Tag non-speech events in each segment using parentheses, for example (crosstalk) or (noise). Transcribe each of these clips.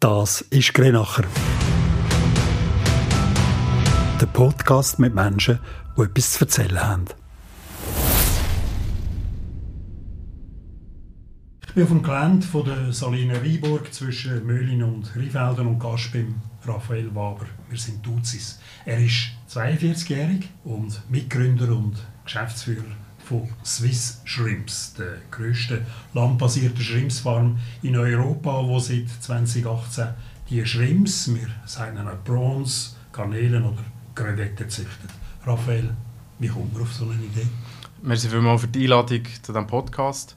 Das ist Grenacher. Der Podcast mit Menschen, die etwas zu erzählen haben. Ich bin dem Gelände von der Salina Wieburg zwischen Möhlin und Rheinfelden und Gast beim Raphael Waber. Wir sind Duzis. Er ist 42-jährig und Mitgründer und Geschäftsführer von Swiss Shrimps, der grössten landbasierten Shrimpsfarm in Europa, wo seit 2018 die Shrimps, wir sagen auch Prawns, Garnelen oder Krevetten züchtet. Raphael, wie kommt man auf so eine Idee? Merci vielmals für die Einladung zu diesem Podcast.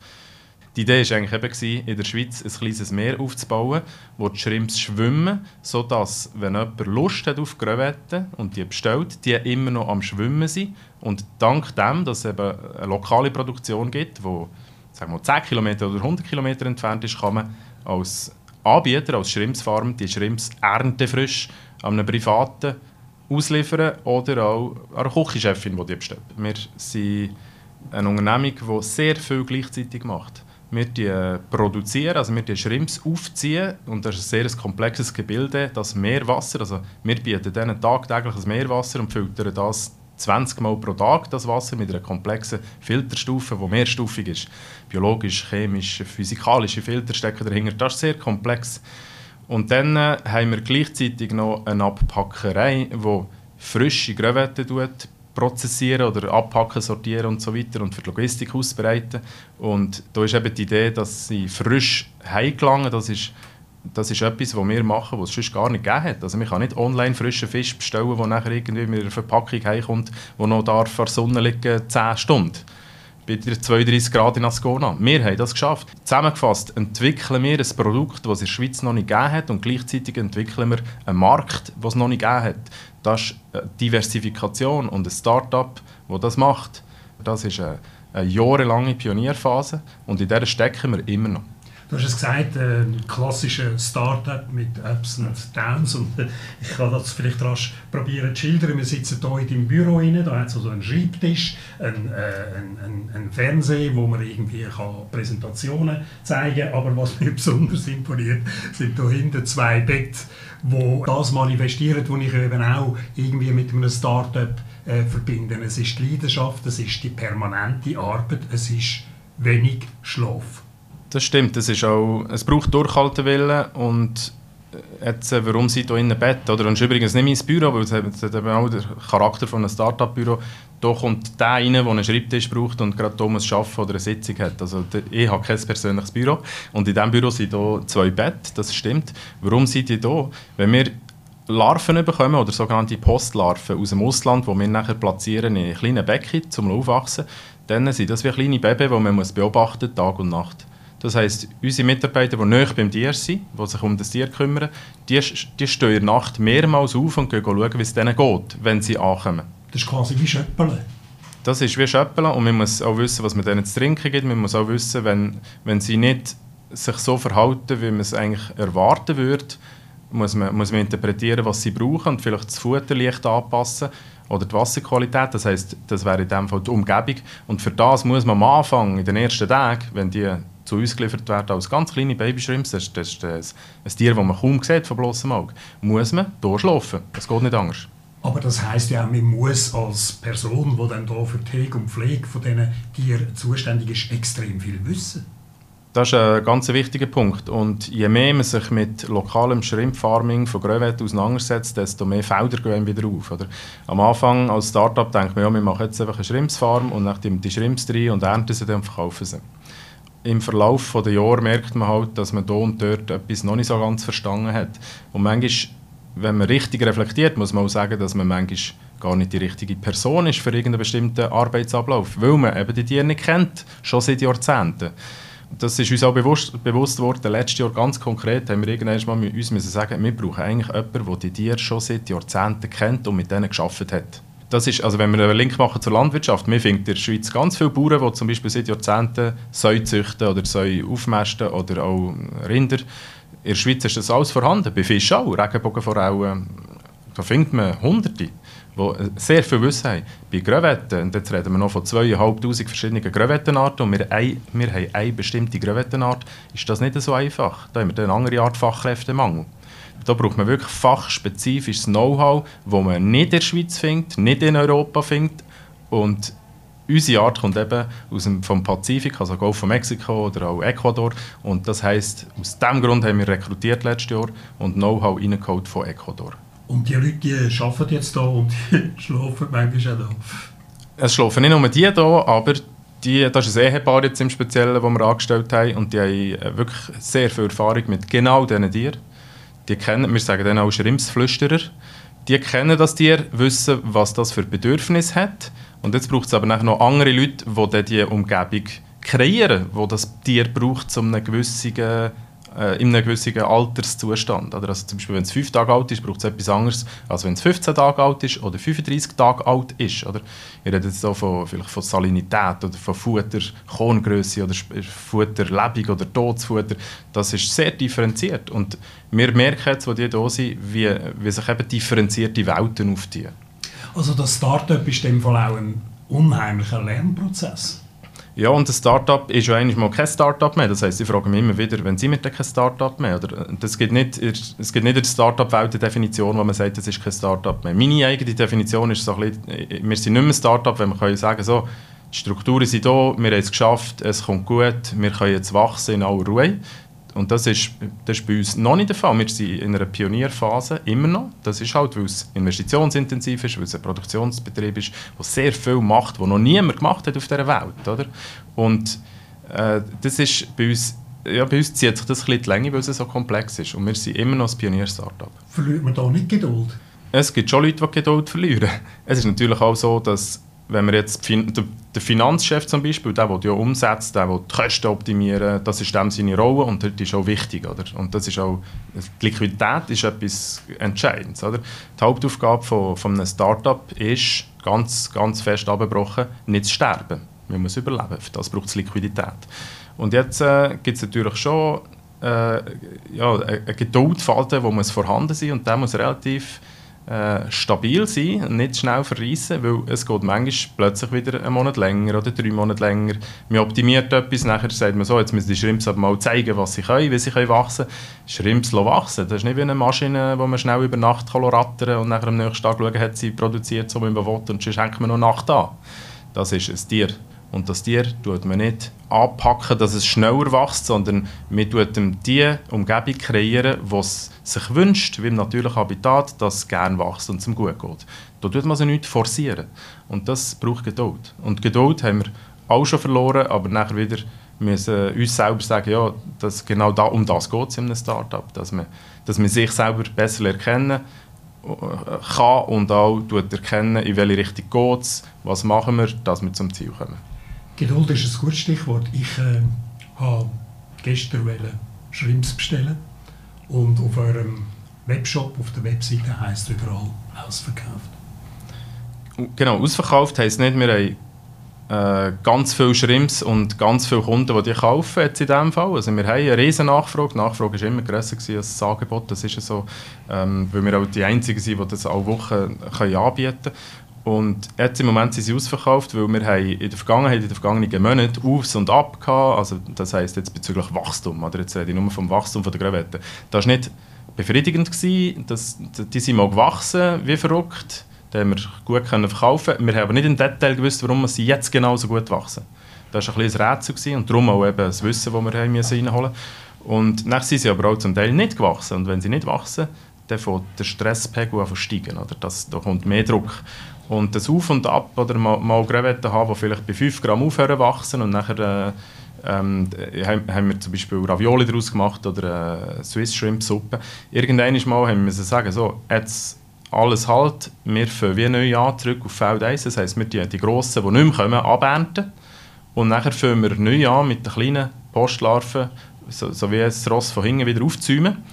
Die Idee war eigentlich eben, in der Schweiz ein kleines Meer aufzubauen, wo die Shrimps schwimmen, sodass, wenn jemand Lust hat auf Crevetten und die bestellt, die immer noch am Schwimmen sind. Und dank dem, dass es eben eine lokale Produktion gibt, die sagen wir, 10 km oder 100 km entfernt ist, kann man als Anbieter, als Shrimpsfarm, die Shrimps erntefrisch an einem Privaten ausliefern oder auch an einer Küchenchefin, die die bestellt. Wir sind eine Unternehmung, die sehr viel gleichzeitig macht. Wir die produzieren, also wir die Shrimps aufziehen und das ist ein sehr komplexes Gebilde, das Meerwasser, also wir bieten denen das Meerwasser und filtern das 20 Mal pro Tag, das Wasser, mit einer komplexen Filterstufe, die mehrstufig ist. Biologisch, chemisch, physikalische Filter stecken dahinter, das ist sehr komplex. Und dann äh, haben wir gleichzeitig noch eine Abpackerei, die frische Crevetten prozessieren oder abpacken, sortieren und so weiter und für die Logistik ausbereiten. Und da ist eben die Idee, dass sie frisch heimgelangen, das ist das ist etwas, was wir machen, was es sonst gar nicht gegeben hat. Also man kann nicht online frischen Fisch bestellen, der nachher irgendwie mit einer Verpackung heimkommt, der noch da vor der Sonne liegen 10 Stunden. Bei 32 Grad in Ascona. Wir haben das geschafft. Zusammengefasst entwickeln wir ein Produkt, das es in der Schweiz noch nicht gegeben hat und gleichzeitig entwickeln wir einen Markt, den es noch nicht gegeben hat. Das ist Diversifikation und ein Start-up, das das macht. Das ist eine, eine jahrelange Pionierphase und in der stecken wir immer noch. Du hast es gesagt, ein klassischer Startup mit Ups und Downs. Und äh, ich kann das vielleicht rasch probieren zu schildern. Wir sitzen hier in deinem Büro rein, da hat es also einen Schreibtisch, einen, äh, einen, einen, Fernseher, wo man irgendwie kann Präsentationen zeigen kann. Aber was mir (laughs) besonders imponiert, sind hier hinten zwei Betten, wo das manifestieren, was ich eben auch irgendwie mit einem Startup äh, verbinde. Es ist die Leidenschaft, es ist die permanente Arbeit, es ist wenig Schlaf. Das stimmt, das ist auch, es braucht Durchhaltewillen und jetzt, äh, warum sie hier in Bett, oder? Und übrigens nicht mein Büro, weil es hat eben auch den Charakter von einem Start-up-Büro. Da kommt der rein, der einen Schreibtisch braucht und gerade muss arbeiten oder eine Sitzung hat. Also ich habe kein persönliches Büro und in diesem Büro sind hier zwei Bett, das stimmt. Warum sind die hier? Wenn wir Larven bekommen, oder sogenannte Postlarven aus dem Ausland, die wir nachher platzieren in kleinen Becken zum Aufwachsen, dann sind das wie kleine Babys, die man muss beobachten Tag und Nacht. Das heisst, unsere Mitarbeiter, die näher beim Tier sind, die sich um das Tier kümmern, die, die stehen in der Nacht mehrmals auf und gehen schauen, wie es denen geht, wenn sie ankommen. Das ist quasi wie Schöppeln. Das ist wie Schöppeln und man muss auch wissen, was man denen zu trinken gibt. Man muss auch wissen, wenn, wenn sie nicht sich so verhalten, wie man es eigentlich erwarten würde, muss man, muss man interpretieren, was sie brauchen und vielleicht das Futter leicht anpassen oder die Wasserqualität. Das heißt, das wäre in dem Fall die Umgebung. Und für das muss man am Anfang, in den ersten Tagen, wenn die zu uns geliefert werden als ganz kleine Babyshrimps, das, das ist ein, Tier, das man kaum sieht von bloßem Auge, muss man durchschlafen. Das geht nicht anders. Aber das heisst ja, man muss als Person, die dann hier für die Hege und Pflege von diesen Tieren zuständig ist, extrem viel wissen. Das ist ein ganz wichtiger Punkt. Und je mehr man sich mit lokalem Shrimp-Farming von Gröwet auseinandersetzt, desto mehr Felder gehen wieder auf. Oder? Am Anfang als Startup denkt man, ja, wir machen jetzt einfach eine Shrimps-Farm und dann die Shrimps drin und ernten sie dann und verkaufen sie im Verlauf der Jahre merkt man halt, dass man da und dort etwas noch nicht so ganz verstanden hat. Und manchmal, wenn man richtig reflektiert, muss man auch sagen, dass man manchmal gar nicht die richtige Person ist für irgendeinen bestimmten Arbeitsablauf, weil man eben die Tiere nicht kennt, schon seit Jahrzehnten. Das ist uns auch bewusst, bewusst worden. Letztes Jahr ganz konkret haben wir irgendwann mal uns müssen sagen, wir brauchen eigentlich jemanden, der die Tiere schon seit Jahrzehnten kennt und mit denen geschafft hat das ist, also wenn wir einen Link machen zur Landwirtschaft, wir finden in der Schweiz ganz viele Bauern, die zum Beispiel seit Jahrzehnten Säu züchten oder Säu aufmästen oder auch Rinder. In der Schweiz ist das alles vorhanden, bei Fischen auch, Regenbogenforellen, da findet man Hunderte, die sehr viel Wissen haben. Bei Grevetten, und jetzt reden wir noch von 2'500 verschiedenen Gröwettenarten und wir, ein, wir haben eine bestimmte Gröwettenart, ist das nicht so einfach. Da haben wir dann eine andere Art Fachkräftemangel. Da braucht man wirklich fachspezifisches Know-how, das man nicht in der Schweiz findet, nicht in Europa findet und unsere Art kommt eben aus dem, vom Pazifik, also Golf von Mexiko oder auch Ecuador. Und das heisst, aus diesem Grund haben wir rekrutiert letztes Jahr und Know-how reingeholt von Ecuador. Und die Leute die arbeiten jetzt hier und (laughs) schlafen manchmal auch hier? Es schlafen nicht nur die hier, aber die, das ist ein Ehepaar jetzt im Speziellen, das wir angestellt haben und die haben äh, wirklich sehr viel Erfahrung mit genau diesen Tieren. Die kennen, wir sagen dann auch Schrimpsflüsterer, die kennen das Tier, wissen, was das für Bedürfnisse hat. Und jetzt braucht es aber noch andere Leute, die diese Umgebung kreieren, wo das Tier braucht, um einen gewissen, äh, in einem gewissen Alterszustand. Oder also zum Beispiel, wenn es 5 Tage alt ist, braucht es etwas anderes, als wenn es 15 Tage alt ist oder 35 Tage alt ist. Oder? Ich rede jetzt auch von, vielleicht von Salinität oder von Futter, Korngröße oder Futterlebung oder Todesfutter. Das ist sehr differenziert. Und wir merken jetzt, wo die da sind, wie, wie sich eben differenzierte Welten auftun. Also das Startup ist in dem Fall auch ein unheimlicher Lernprozess. Ja, und ein Startup ist ja eigentlich mal kein Startup mehr. Das heisst, ich frage mich immer wieder, wenn Sie mit kein Startup mehr? Oder, das gibt nicht, es gibt nicht in der Startup-Welt eine Definition, wo man sagt, das ist kein Startup mehr. Meine eigene Definition ist so ein bisschen, wir sind nicht mehr Startup, wenn wir können sagen, so, die Strukturen sind da, wir haben es geschafft, es kommt gut, wir können jetzt wachsen in aller Ruhe. Und das ist, das ist bei uns noch nicht der Fall. Wir sind in einer Pionierphase, immer noch. Das ist halt, weil es investitionsintensiv ist, weil es ein Produktionsbetrieb ist, der sehr viel macht, was noch niemand gemacht hat auf dieser Welt. Oder? Und äh, das ist bei uns, ja, bei uns zieht sich das ein bisschen die Länge, weil es so komplex ist. Und wir sind immer noch ein Pionier-Startup. Verliert man da nicht Geduld? Es gibt schon Leute, die Geduld verlieren. Es ist natürlich auch so, dass wenn wir jetzt der Finanzchef zum Beispiel, der, der ja umsetzt, der, der die Kosten optimieren, das ist dem seine Rolle und das ist auch wichtig, oder? Und das ist auch, die Liquidität ist etwas Entscheidendes, oder? Die Hauptaufgabe von, von einem Startup ist, ganz, ganz fest abgebrochen, nicht zu sterben. Man muss überleben, für das braucht es Liquidität. Und jetzt äh, gibt es natürlich schon äh, ja, eine Geduldfalte, wo muss vorhanden sein und der muss relativ äh, stabil sein und nicht schnell verreissen, weil es geht manchmal plötzlich wieder einen Monat länger oder drei Monate länger. Man optimiert etwas, nachher sagt man so, jetzt müssen die Shrimps aber mal zeigen, was sie können, wie sie können wachsen können. Shrimps wachsen, das ist nicht wie eine Maschine, die man schnell über Nacht rattern und nachher am nächsten Tag schauen, hat sie produziert, so wie man will, und sonst hängt man noch Nacht an. Das ist ein Tier. Und das Tier tut man nicht anpacken, dass es schneller wächst, sondern man tut ihm die Umgebung kreieren, es sich wünscht, wie im natürlichen Habitat, dass es gerne wächst und ihm gut geht. Da tut man sie nicht forcieren. Und das braucht Geduld. Und Geduld haben wir auch schon verloren, aber nachher wieder müssen uns selber sagen, ja, dass genau da, um das geht es in einem Startup, dass man, dass man sich selber besser erkennen kann und auch erkennen, in welche Richtung geht es, was machen wir, dass wir zum Ziel kommen. Geduld ist ein gutes Stichwort. Ich äh, habe gestern Shrimps bestellen und auf eurem Webshop, auf der Webseite heisst es überall ausverkauft. Genau, ausverkauft heisst nicht, wir haben äh, ganz viele Shrimps und ganz viele Kunden, die die kaufen jetzt in diesem Fall. Also wir haben eine riesen Nachfrage. Die Nachfrage war immer grösser als das Angebot. Das ist so, ähm, weil wir auch die Einzigen sind, die das alle Wochen anbieten können. Und jetzt im Moment sind sie ausverkauft, weil wir haben in der Vergangenheit, in den vergangenen Monaten Aufs und Ab gehabt. Also das heisst jetzt bezüglich Wachstum, oder jetzt rede ich nur vom Wachstum der Grevette. Das war nicht befriedigend. Gewesen. Das, die sind mal gewachsen, wie verrückt. Die haben wir gut können verkaufen Wir haben aber nicht im Detail gewusst, warum sie jetzt genau so gut wachsen. Das war ein, ein Rätsel gewesen und darum auch eben das Wissen, das wir haben reinholen mussten. Und dann sind sie aber auch zum Teil nicht gewachsen. Und wenn sie nicht wachsen, dann fängt der Stresspegel an zu steigen. Oder? Das, da kommt mehr Druck. Und das Auf und Ab, oder mal, Krevetten haben, die vielleicht bei 5 Gramm aufhören wachsen und nachher äh, ähm, haben wir zum Beispiel Ravioli daraus gemacht oder äh, Swiss Shrimp Suppe. Irgendwann mal haben wir sagen, so, jetzt alles halt, wir fangen wie neu an, zurück auf Feld 1, das heisst, wir die, die Grossen, die nicht mehr kommen, abernten. Und nachher fangen wir neu an mit den kleinen Postlarven, so, so wie ein Ross von hinten wieder aufzäumen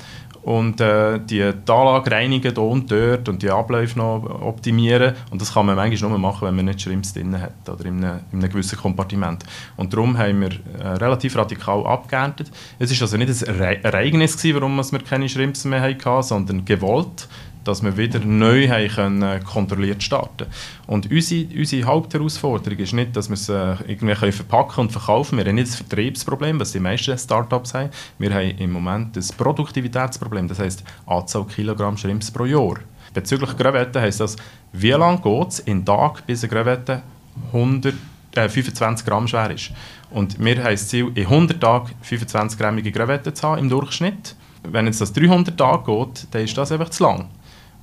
und äh, die, Anlage reinigen hier und dort und die Abläufe noch optimieren. Und das kann man manchmal nur machen, wenn man nicht Shrimps drin hat oder in einem, in einem gewissen Kompartiment. Und darum haben wir äh, relativ radikal abgeerntet. Es war also nicht ein Ereignis, gewesen, warum wir keine Shrimps mehr hatten, sondern gewollt dass wir wieder neu haben können, kontrolliert starten Und unsere, unsere Hauptherausforderung ist nicht, dass wir es äh, irgendwie können verpacken und verkaufen Wir haben nicht das Vertriebsproblem, was die meisten Startups haben. Wir haben im Moment das Produktivitätsproblem, das heisst Anzahl Kilogramm Schrimps pro Jahr. Bezüglich Grevette heisst das, wie lange geht es in Tag, bis eine Grevette 100, äh, 25 Gramm schwer ist. Und wir haben das Ziel, in 100 Tagen 25-grammige Grevette zu haben im Durchschnitt. Wenn jetzt das 300 Tage geht, dann ist das einfach zu lang.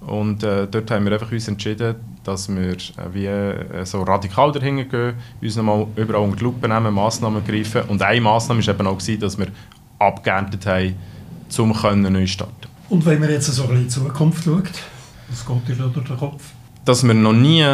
Und äh, dort haben wir einfach uns entschieden, dass wir äh, wie, äh, so radikal dahinter gehen, uns nochmal überall unter die Lupe nehmen, Massnahmen greifen. Und eine Massnahme war eben auch, gewesen, dass wir abgeerntet haben, um neu starten Und wenn man jetzt so ein bisschen in die Zukunft schaut, was geht dir durch den Kopf? Dass wir noch nie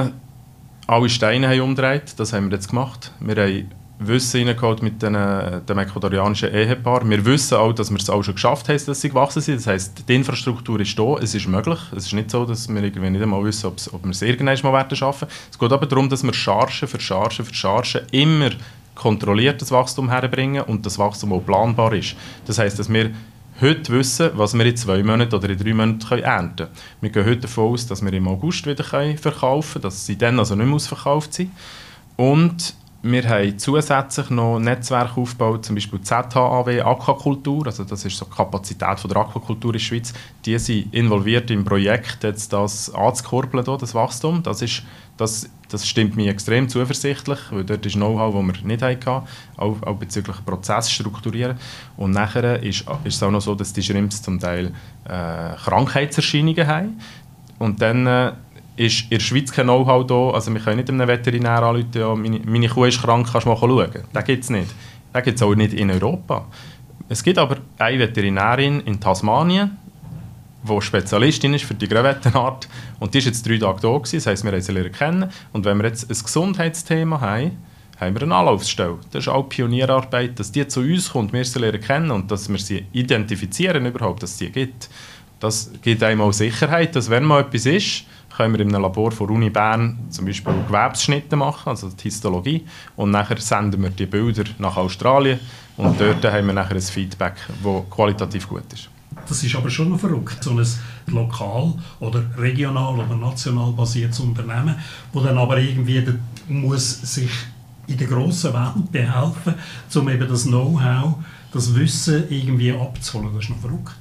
alle Steine haben umgedreht, das haben wir jetzt gemacht. Wir haben Wissen reingeholt mit den, dem ecuadorianischen Ehepaar. Wir wissen auch, dass wir es auch schon geschafft haben, dass sie gewachsen sind. Das heisst, die Infrastruktur ist da, es ist möglich. Es ist nicht so, dass wir irgendwie nicht einmal wissen, ob wir es irgendwann mal werden schaffen. Es geht aber darum, dass wir Charge für Charge für Charge immer kontrolliertes Wachstum herbringen und das Wachstum auch planbar ist. Das heisst, dass wir heute wissen, was wir in zwei Monaten oder in drei Monaten können ernten können. Wir gehen heute davon aus, dass wir im August wieder verkaufen können, dass sie dann also nicht mehr ausverkauft sind. Und wir haben zusätzlich noch Netzwerke aufgebaut, zum Beispiel ZHAW Aquakultur, also das ist so die Kapazität von der Aquakultur in der Schweiz. Die sind involviert im Projekt, jetzt das anzukurbeln, das Wachstum. Das, ist, das, das stimmt mich extrem zuversichtlich, weil dort ist Know-how, das wir nicht hatten, auch, auch bezüglich Prozess strukturieren. Und nachher ist, ist es auch noch so, dass die Schrimps zum Teil äh, Krankheitserscheinungen haben. Und dann... Äh, ist in der Schweiz kein Know-how da. Also wir können nicht einem Veterinär anrufen, ja, meine, meine Kuh ist krank, kannst du mal schauen. Das gibt es nicht. Das gibt es auch nicht in Europa. Es gibt aber eine Veterinärin in Tasmanien, die Spezialistin ist für die Grevettenart. Und die ist jetzt drei Tage da gewesen, das heisst, wir haben sie lernen kennen. Und wenn wir jetzt ein Gesundheitsthema haben, haben wir eine Anlaufstelle. Das ist auch Pionierarbeit, dass die zu uns kommt, wir sie lernen kennen und dass wir sie identifizieren überhaupt, dass es sie gibt. Das gibt einem auch Sicherheit, dass wenn mal etwas ist, können wir in einem Labor von Uni Bern zum Beispiel Gewebsschnitte machen, also die Histologie, und nachher senden wir die Bilder nach Australien und dort haben wir nachher ein Feedback, das qualitativ gut ist. Das ist aber schon noch verrückt, so ein lokal oder regional oder national basiertes Unternehmen, das dann aber irgendwie muss sich in der grossen Welt behelfen, um eben das Know-how, das Wissen irgendwie abzuholen. Das ist noch verrückt.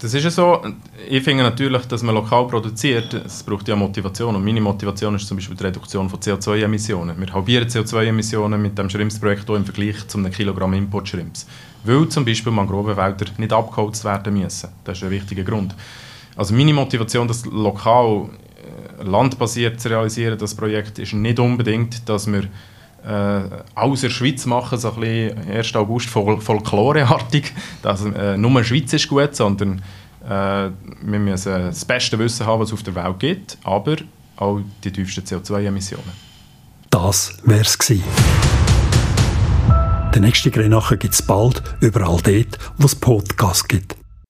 Das ist ja so. Ich finde natürlich, dass man lokal produziert, es braucht ja Motivation. Und meine Motivation ist zum Beispiel die Reduktion von CO2-Emissionen. Wir halbieren CO2-Emissionen mit dem Schrimpsprojekt im Vergleich zu einem Kilogramm Import-Schrimps. Weil zum Beispiel Mangrovenwälder nicht abgeholzt werden müssen. Das ist ein wichtiger Grund. Also meine Motivation, das lokal äh, landbasiert zu realisieren, das Projekt, ist nicht unbedingt, dass wir äh, aus der Schweiz machen, so ein bisschen 1. August Fol Folkloreartig, (laughs) dass äh, nur Schweiz ist gut, sondern äh, wir müssen das beste Wissen haben, was es auf der Welt gibt, aber auch die tiefsten CO2-Emissionen. Das wär's gewesen. Den nächsten Grenache gibt es bald überall dort, wo es Podcasts gibt.